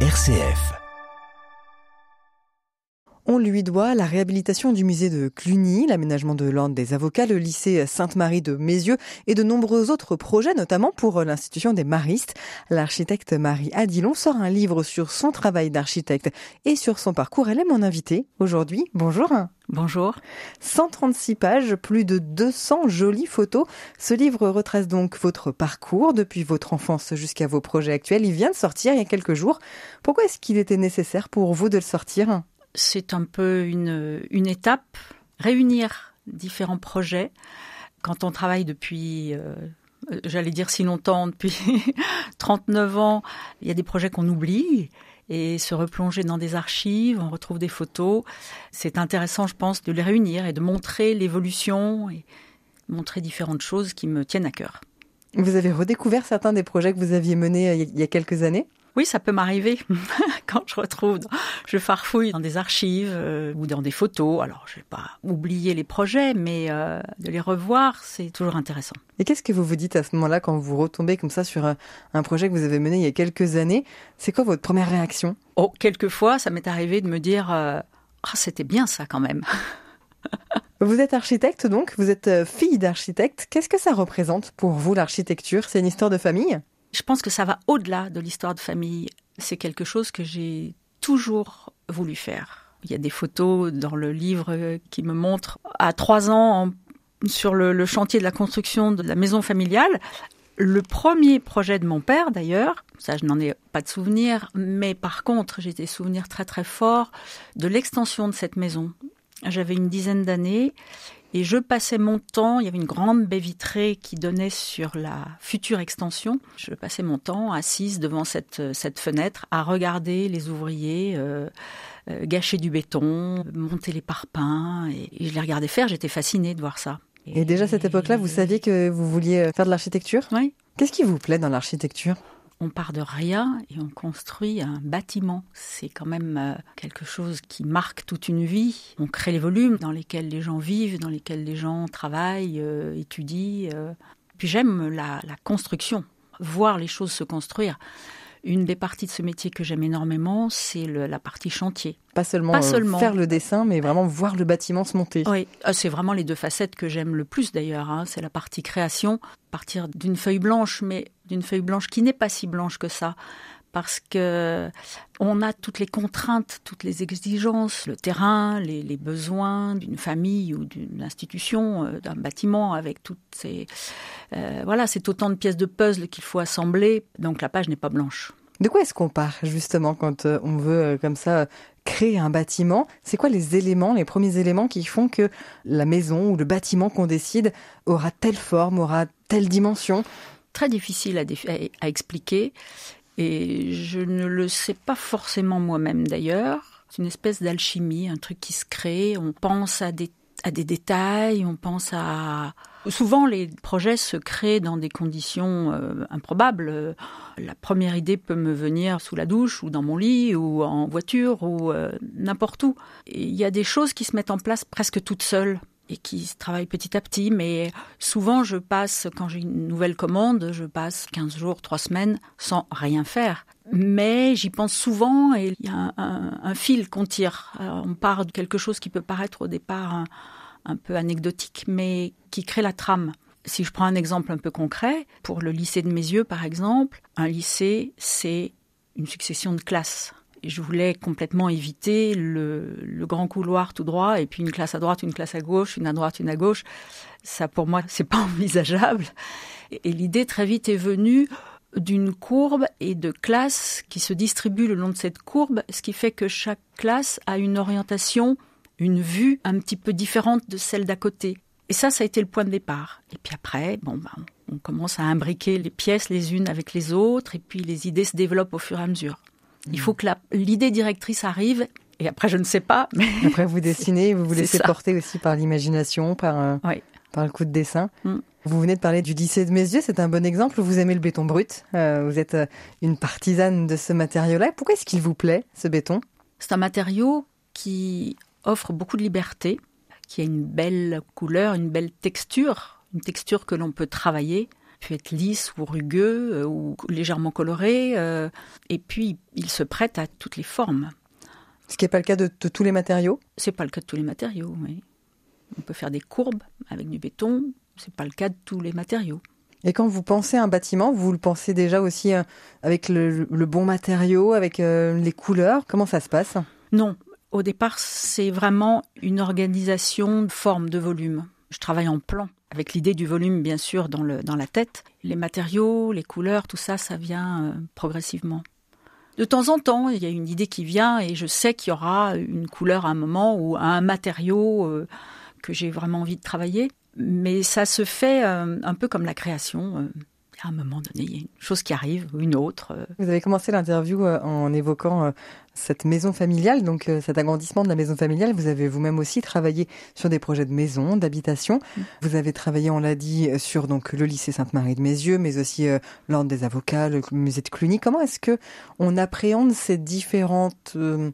RCF. On lui doit la réhabilitation du musée de Cluny, l'aménagement de l'ordre des avocats, le lycée Sainte-Marie de Mézieux et de nombreux autres projets, notamment pour l'institution des maristes. L'architecte Marie Adilon sort un livre sur son travail d'architecte et sur son parcours. Elle est mon invitée aujourd'hui. Bonjour. Bonjour. 136 pages, plus de 200 jolies photos. Ce livre retrace donc votre parcours depuis votre enfance jusqu'à vos projets actuels. Il vient de sortir il y a quelques jours. Pourquoi est-ce qu'il était nécessaire pour vous de le sortir? C'est un peu une, étape, réunir différents projets. Quand on travaille depuis, euh, j'allais dire si longtemps, depuis 39 ans, il y a des projets qu'on oublie et se replonger dans des archives, on retrouve des photos. C'est intéressant, je pense, de les réunir et de montrer l'évolution et montrer différentes choses qui me tiennent à cœur. Vous avez redécouvert certains des projets que vous aviez menés euh, il y a quelques années? Oui, ça peut m'arriver quand je retrouve, je farfouille dans des archives euh, ou dans des photos. Alors, je vais pas oublier les projets, mais euh, de les revoir, c'est toujours intéressant. Et qu'est-ce que vous vous dites à ce moment-là quand vous retombez comme ça sur un, projet que vous avez mené il y a quelques années? C'est quoi votre première réaction? Oh, quelquefois, ça m'est arrivé de me dire euh, ah, c'était bien ça quand même. Vous êtes architecte donc, vous êtes fille d'architecte. Qu'est-ce que ça représente pour vous l'architecture? C'est une histoire de famille? Je pense que ça va au-delà de l'histoire de famille. C'est quelque chose que j'ai toujours voulu faire. Il y a des photos dans le livre qui me montrent à trois ans sur le, chantier de la construction de la maison familiale. Le premier projet de mon père, d'ailleurs, ça je n'en ai pas de souvenir, mais par contre j'ai des souvenirs très très forts de l'extension de cette maison. J'avais une dizaine d'années et je passais mon temps, il y avait une grande baie vitrée qui donnait sur la future extension. Je passais mon temps assise devant cette, cette fenêtre à regarder les ouvriers euh, euh, gâcher du béton, monter les parpaings. Et, je les regardais faire, j'étais fascinée de voir ça. Et, déjà à cette époque-là, vous saviez que vous vouliez faire de l'architecture? Oui. Qu'est-ce qui vous plaît dans l'architecture? On part de rien et on construit un bâtiment. C'est quand même euh, quelque chose qui marque toute une vie. On crée les volumes dans lesquels les gens vivent, dans lesquels les gens travaillent, euh, étudient. Euh. Puis j'aime la, construction, voir les choses se construire. Une des parties de ce métier que j'aime énormément, c'est la partie chantier. Pas seulement, faire le dessin, mais vraiment voir le bâtiment se monter. Oui, c'est vraiment les deux facettes que j'aime le plus d'ailleurs. Hein. C'est la partie création, partir d'une feuille blanche, mais d'une feuille blanche qui n'est pas si blanche que ça parce que on a toutes les contraintes, toutes les exigences, le terrain, les, besoins d'une famille ou d'une institution, euh, d'un bâtiment, avec toutes ces euh, voilà, c'est autant de pièces de puzzle qu'il faut assembler. Donc la page n'est pas blanche. De quoi est-ce qu'on part justement quand euh, on veut comme ça créer un bâtiment? C'est quoi les éléments, les premiers éléments qui font que la maison ou le bâtiment qu'on décide aura telle forme, aura telle dimension? Très difficile à expliquer. Et je ne le sais pas forcément moi-même d'ailleurs. C'est une espèce d'alchimie, un truc qui se crée. On pense à des, à des détails, on pense à... Souvent, les projets se créent dans des conditions euh, improbables. La première idée peut me venir sous la douche ou dans mon lit ou en voiture ou euh, n'importe où. il y a des choses qui se mettent en place presque toutes seules et qui travaille petit à petit. Mais souvent, je passe, quand j'ai une nouvelle commande, je passe 15 jours, 3 semaines sans rien faire. Mais j'y pense souvent et il y a un, fil qu'on tire. on part de quelque chose qui peut paraître au départ un, peu anecdotique, mais qui crée la trame. Si je prends un exemple un peu concret, pour le lycée de mes yeux, par exemple, un lycée, c'est une succession de classes je voulais complètement éviter le, grand couloir tout droit et puis une classe à droite, une classe à gauche, une à droite, une à gauche. Ça, pour moi, c'est pas envisageable. Et, l'idée très vite est venue d'une courbe et de classes qui se distribuent le long de cette courbe, ce qui fait que chaque classe a une orientation, une vue un petit peu différente de celle d'à côté. Et ça, ça a été le point de départ. Et puis après, bon, ben, on commence à imbriquer les pièces les unes avec les autres, et puis les idées se développent au fur et à mesure. Il faut que l'idée directrice arrive. Et après, je ne sais pas. Mais après, vous dessinez, vous vous laissez porter aussi par l'imagination, par, euh, par le coup de dessin. Mm. Vous venez de parler du lycée de Mézieux, c'est un bon exemple. Vous aimez le béton brut. Euh, vous êtes euh, une partisane de ce matériau-là. Pourquoi est-ce qu'il vous plaît, ce béton? C'est un matériau qui offre beaucoup de liberté, qui a une belle couleur, une belle texture, une texture que l'on peut travailler. Peut être lisse ou rugueux euh, ou légèrement coloré. euh, et puis, il se prête à toutes les formes. Ce qui n'est pas le cas de, de tous les matériaux? C'est pas le cas de tous les matériaux. oui. On peut faire des courbes avec du béton. C'est pas le cas de tous les matériaux. Et quand vous pensez à un bâtiment, vous le pensez déjà aussi euh, avec le, le bon matériau, avec les couleurs? Comment ça se passe? Non, au départ, c'est vraiment une organisation de forme, de volume. Je travaille en plan, avec l'idée du volume, bien sûr, dans, le, dans la tête. Les matériaux, les couleurs, tout ça, ça vient euh, progressivement. De temps en temps, il y a une idée qui vient et je sais qu'il y aura une couleur à un moment ou un matériau euh, que j'ai vraiment envie de travailler. Mais ça se fait euh, un peu comme la création. À un moment donné, il y a une chose qui arrive, ou une autre. euh. Vous avez commencé l'interview euh, en évoquant euh, cette maison familiale, donc cet agrandissement de la maison familiale. Vous avez vous-même aussi travaillé sur des projets de maison, d'habitation. Vous avez travaillé, on l'a dit, sur donc le lycée Sainte-Marie de Mézieux, mais aussi euh, l'ordre des avocats, le musée de Cluny. Comment est-ce que on appréhende ces différentes euh,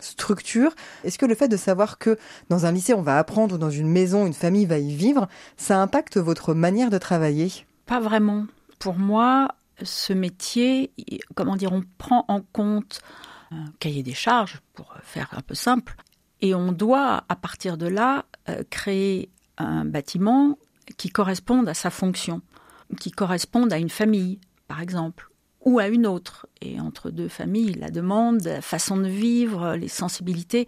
structures? Est-ce que le fait de savoir que dans un lycée on va apprendre ou dans une maison une famille va y vivre, ça impacte votre manière de travailler? Pas vraiment. Pour moi, ce métier, comment dire, on prend en compte un cahier des charges, pour faire un peu simple, et on doit, à partir de là, euh, créer un bâtiment qui corresponde à sa fonction, qui corresponde à une famille, par exemple, ou à une autre. Et entre deux familles, la demande, la façon de vivre, les sensibilités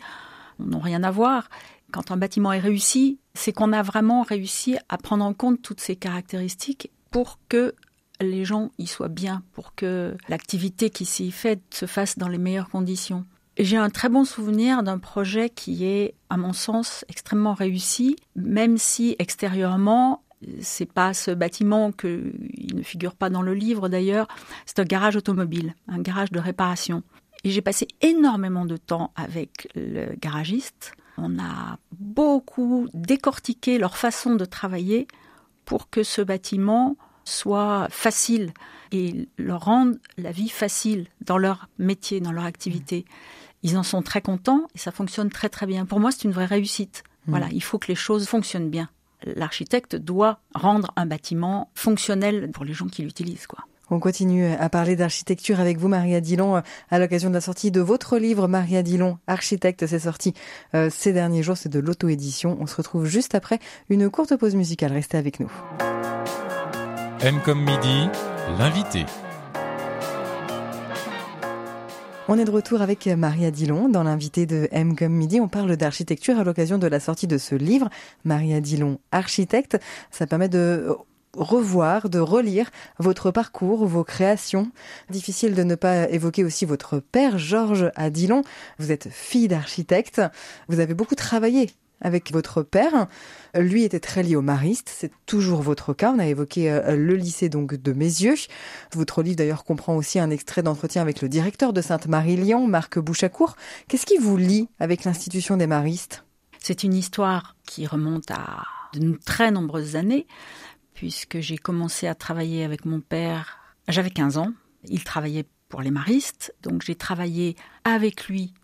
n'ont rien à voir. Quand un bâtiment est réussi, c'est qu'on a vraiment réussi à prendre en compte toutes ces caractéristiques pour que les gens y soient bien, pour que l'activité qui s'y fait se fasse dans les meilleures conditions. J'ai un très bon souvenir d'un projet qui est, à mon sens, extrêmement réussi, même si extérieurement, c'est pas ce bâtiment que il ne figure pas dans le livre d'ailleurs, c'est un garage automobile, un garage de réparation. Et j'ai passé énormément de temps avec le garagiste. On a beaucoup décortiqué leur façon de travailler pour que ce bâtiment soit facile et leur rende la vie facile dans leur métier, dans leur activité. Ils en sont très contents et ça fonctionne très très bien. Pour moi, c'est une vraie réussite. Voilà, il faut que les choses fonctionnent bien. L'architecte doit rendre un bâtiment fonctionnel pour les gens qui l'utilisent, quoi. On continue à parler d'architecture avec vous, Maria Dillon, à l'occasion de la sortie de votre livre, Maria Dillon, architecte. C'est sorti euh, ces derniers jours, c'est de l'auto-édition. On se retrouve juste après une courte pause musicale. Restez avec nous. M comme midi, l'invité. On est de retour avec Maria Dillon dans l'invité de M midi. On parle d'architecture à l'occasion de la sortie de ce livre, Maria Dillon, architecte. Ça permet de revoir, de relire votre parcours, vos créations. Difficile de ne pas évoquer aussi votre père, Georges Adilon. Vous êtes fille d'architecte. Vous avez beaucoup travaillé avec votre père. Lui était très lié au mariste, c'est toujours votre cas. On a évoqué euh, le lycée donc de Mézieux. Votre livre d'ailleurs comprend aussi un extrait d'entretien avec le directeur de Sainte-Marie-Lyon, Marc Bouchacourt. Qu'est-ce qui vous lie avec l'institution des maristes? C'est une histoire qui remonte à de très nombreuses années, puisque j'ai commencé à travailler avec mon père, j'avais 15 ans. Il travaillait pour les maristes, donc j'ai travaillé avec lui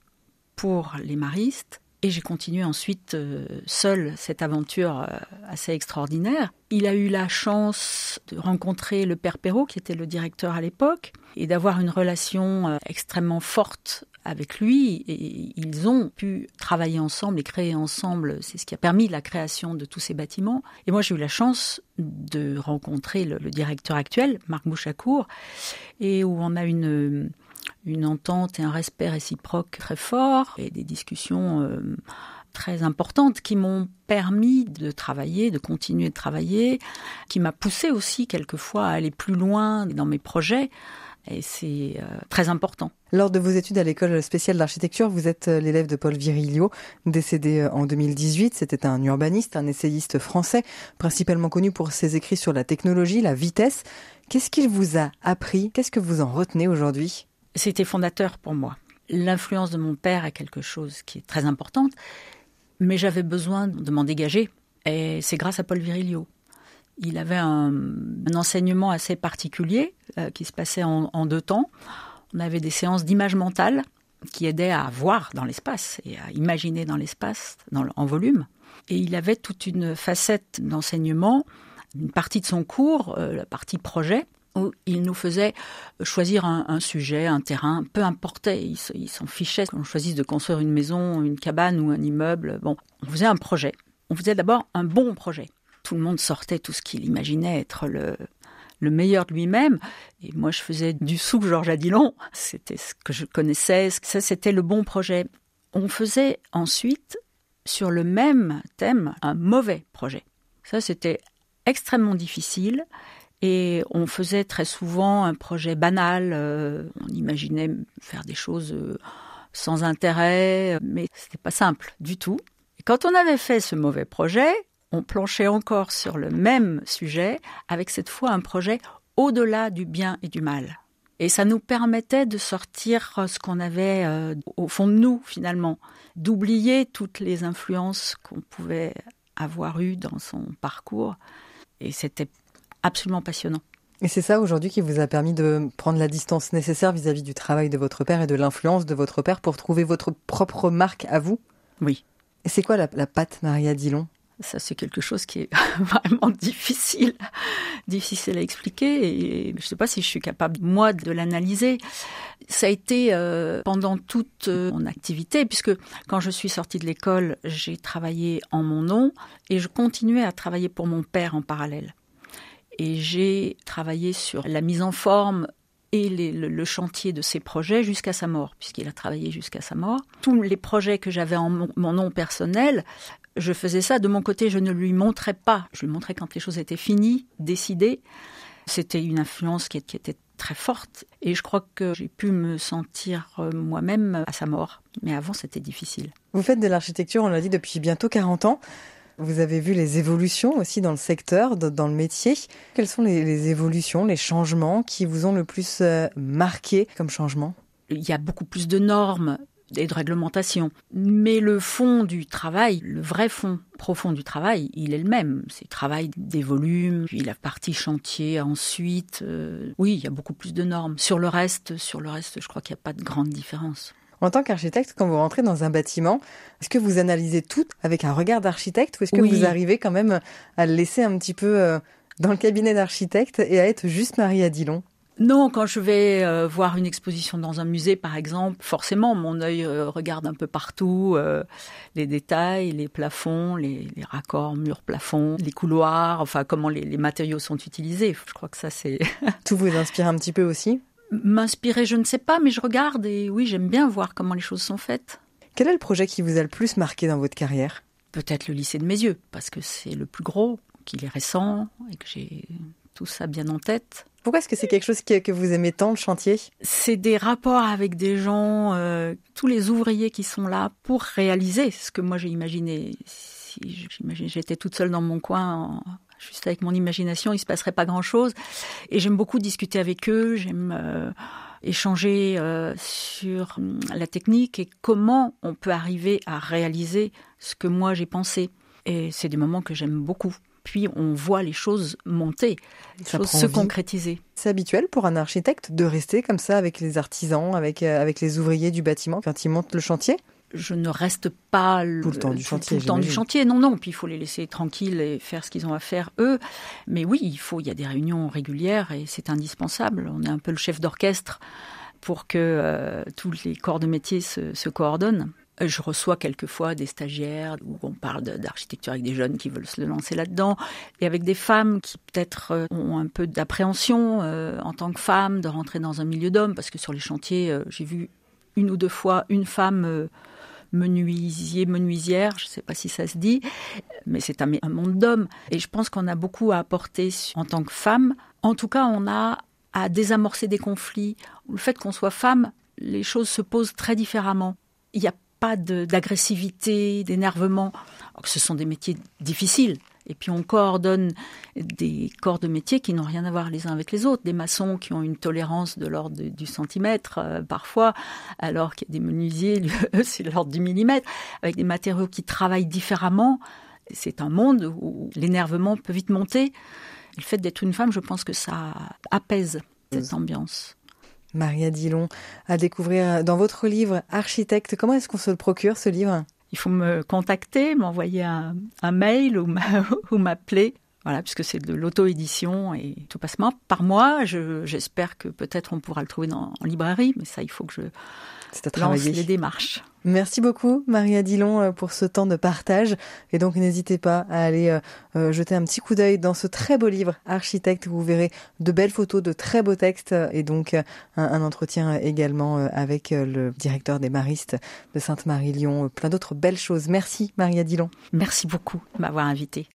pour les maristes. Et j'ai continué ensuite euh, seul cette aventure euh, assez extraordinaire. Il a eu la chance de rencontrer le père Perrault, qui était le directeur à l'époque, et d'avoir une relation euh, extrêmement forte avec lui. Et ils ont pu travailler ensemble et créer ensemble. C'est ce qui a permis la création de tous ces bâtiments. Et moi, j'ai eu la chance de rencontrer le, le directeur actuel, Marc Bouchacourt, et où on a une une entente et un respect réciproque très fort et des discussions euh, très importantes qui m'ont permis de travailler, de continuer de travailler, qui m'a poussé aussi quelquefois à aller plus loin dans mes projets. Et c'est euh, très important. Lors de vos études à l'école spéciale d'architecture, vous êtes euh, l'élève de Paul Virilio, décédé en 2018. C'était un urbaniste, un essayiste français, principalement connu pour ses écrits sur la technologie, la vitesse. Qu'est-ce qu'il vous a appris? Qu'est-ce que vous en retenez aujourd'hui? C'était fondateur pour moi. L'influence de mon père est quelque chose qui est très importante, mais j'avais besoin de m'en dégager. Et c'est grâce à Paul Virilio. Il avait un, enseignement assez particulier euh, qui se passait en, en, deux temps. On avait des séances d'image mentale qui aidaient à voir dans l'espace et à imaginer dans l'espace en volume. Et il avait toute une facette d'enseignement une partie de son cours, euh, la partie projet, où il nous faisait choisir un, sujet, un terrain, peu importait, il, s'en fichait qu'on choisisse de construire une maison, une cabane ou un immeuble. Bon, on faisait un projet. On faisait d'abord un bon projet. Tout le monde sortait tout ce qu'il imaginait être le, le meilleur de lui-même. Et moi, je faisais du sous Georges Adilon. C'était ce que je connaissais. Ça, c'était le bon projet. On faisait ensuite, sur le même thème, un mauvais projet. Ça, c'était extrêmement difficile. Et on faisait très souvent un projet banal. Euh, on imaginait faire des choses euh, sans intérêt, mais c'était pas simple du tout. Et quand on avait fait ce mauvais projet, on planchait encore sur le même sujet, avec cette fois un projet au-delà du bien et du mal. Et ça nous permettait de sortir ce qu'on avait euh, au fond de nous, finalement, d'oublier toutes les influences qu'on pouvait avoir eues dans son parcours. Et c'était absolument passionnant. Et c'est ça aujourd'hui qui vous a permis de prendre la distance nécessaire vis-à-vis du travail de votre père et de l'influence de votre père pour trouver votre propre marque à vous? Oui. Et c'est quoi la, la patte Maria Dillon ça, c'est quelque chose qui est vraiment difficile, difficile à expliquer. Et je ne sais pas si je suis capable, moi, de l'analyser. Ça a été euh, pendant toute euh, mon activité, puisque quand je suis sortie de l'école, j'ai travaillé en mon nom et je continuais à travailler pour mon père en parallèle. Et j'ai travaillé sur la mise en forme et le, chantier de ses projets jusqu'à sa mort, puisqu'il a travaillé jusqu'à sa mort. Tous les projets que j'avais en mon, nom personnel, je faisais ça de mon côté, je ne lui montrais pas. Je lui montrais quand les choses étaient finies, décidées. C'était une influence qui, était très forte et je crois que j'ai pu me sentir euh, moi-même à sa mort. Mais avant, c'était difficile. Vous faites de l'architecture, on l'a dit, depuis bientôt 40 ans. Vous avez vu les évolutions aussi dans le secteur, dans le métier. Quelles sont les, évolutions, les changements qui vous ont le plus euh, marqué comme changement? Il y a beaucoup plus de normes et de réglementations. Mais le fond du travail, le vrai fond profond du travail, il est le même. C'est le travail des volumes, puis la partie chantier ensuite. Euh, oui, il y a beaucoup plus de normes. Sur le reste, sur le reste, je crois qu'il n'y a pas de grande différence. En tant qu'architecte, quand vous rentrez dans un bâtiment, est-ce que vous analysez tout avec un regard d'architecte ou est-ce que vous arrivez quand même à le laisser un petit peu euh, dans le cabinet d'architecte et à être juste Marie Adilon? Non, quand je vais euh, voir une exposition dans un musée, par exemple, forcément, mon œil euh, regarde un peu partout les détails, les plafonds, les, raccords murs-plafonds, les couloirs, enfin comment les, les, matériaux sont utilisés. Je crois que ça, c'est... Tout vous inspire un petit peu aussi? M'inspirer, je ne sais pas, mais je regarde et oui, j'aime bien voir comment les choses sont faites. Quel est le projet qui vous a le plus marqué dans votre carrière? Peut-être le lycée de mes yeux, parce que c'est le plus gros, qu'il est récent et que j'ai tout ça bien en tête. Pourquoi est-ce que c'est quelque chose que, vous aimez tant, le chantier? C'est des rapports avec des gens, euh, tous les ouvriers qui sont là pour réaliser ce que moi j'ai imaginé. Si j'étais toute seule dans mon coin juste avec mon imagination, il se passerait pas grand-chose. Et j'aime beaucoup discuter avec eux, j'aime euh, échanger euh, sur hum, la technique et comment on peut arriver à réaliser ce que moi j'ai pensé. Et c'est des moments que j'aime beaucoup. Puis on voit les choses monter, les choses se concrétiser. C'est habituel pour un architecte de rester comme ça avec les artisans, avec, euh, avec les ouvriers du bâtiment quand ils montent le chantier? Je ne reste pas tout le temps du chantier. Tout le temps du chantier, non, non. Puis il faut les laisser tranquilles et faire ce qu'ils ont à faire eux. Mais oui, il faut. Il y a des réunions régulières et c'est indispensable. On est un peu le chef d'orchestre pour que euh, tous les corps de métier se, coordonnent. Je reçois quelquefois des stagiaires où on parle d'architecture avec des jeunes qui veulent se lancer là-dedans et avec des femmes qui peut-être euh, ont un peu d'appréhension euh, en tant que femmes de rentrer dans un milieu d'hommes parce que sur les chantiers, j'ai vu une ou deux fois une femme menuisier, menuisière, je ne sais pas si ça se dit, mais c'est un, monde d'hommes. Et je pense qu'on a beaucoup à apporter en tant que femme. En tout cas, on a à désamorcer des conflits. Le fait qu'on soit femme, les choses se posent très différemment. Il n'y a pas d'agressivité, d'énervement. Ce sont des métiers difficiles, et puis on coordonne des corps de métier qui n'ont rien à voir les uns avec les autres, des maçons qui ont une tolérance de l'ordre du centimètre euh, parfois, alors qu'il y a des menuisiers, c'est l'ordre du millimètre, avec des matériaux qui travaillent différemment. C'est un monde où l'énervement peut vite monter. Le fait d'être une femme, je pense que ça apaise cette ambiance. Maria Dillon, à découvrir dans votre livre Architecte. Comment est-ce qu'on se le procure ce livre? Il faut me contacter, m'envoyer un, mail ou m'appeler Voilà, puisque c'est de l'auto-édition et tout passe par moi. J'espère que peut-être on pourra le trouver dans, en librairie, mais ça, il faut que je lance les démarches. Merci beaucoup, Maria Dillon, euh, pour ce temps de partage. Et donc, n'hésitez pas à aller euh, euh, jeter un petit coup d'œil dans ce très beau livre, Architecte, où vous verrez de belles photos, de très beaux textes et donc un, un entretien également avec le directeur des Maristes de Sainte-Marie-Lyon. Plein d'autres belles choses. Merci, Maria Dillon. Merci beaucoup de m'avoir invité.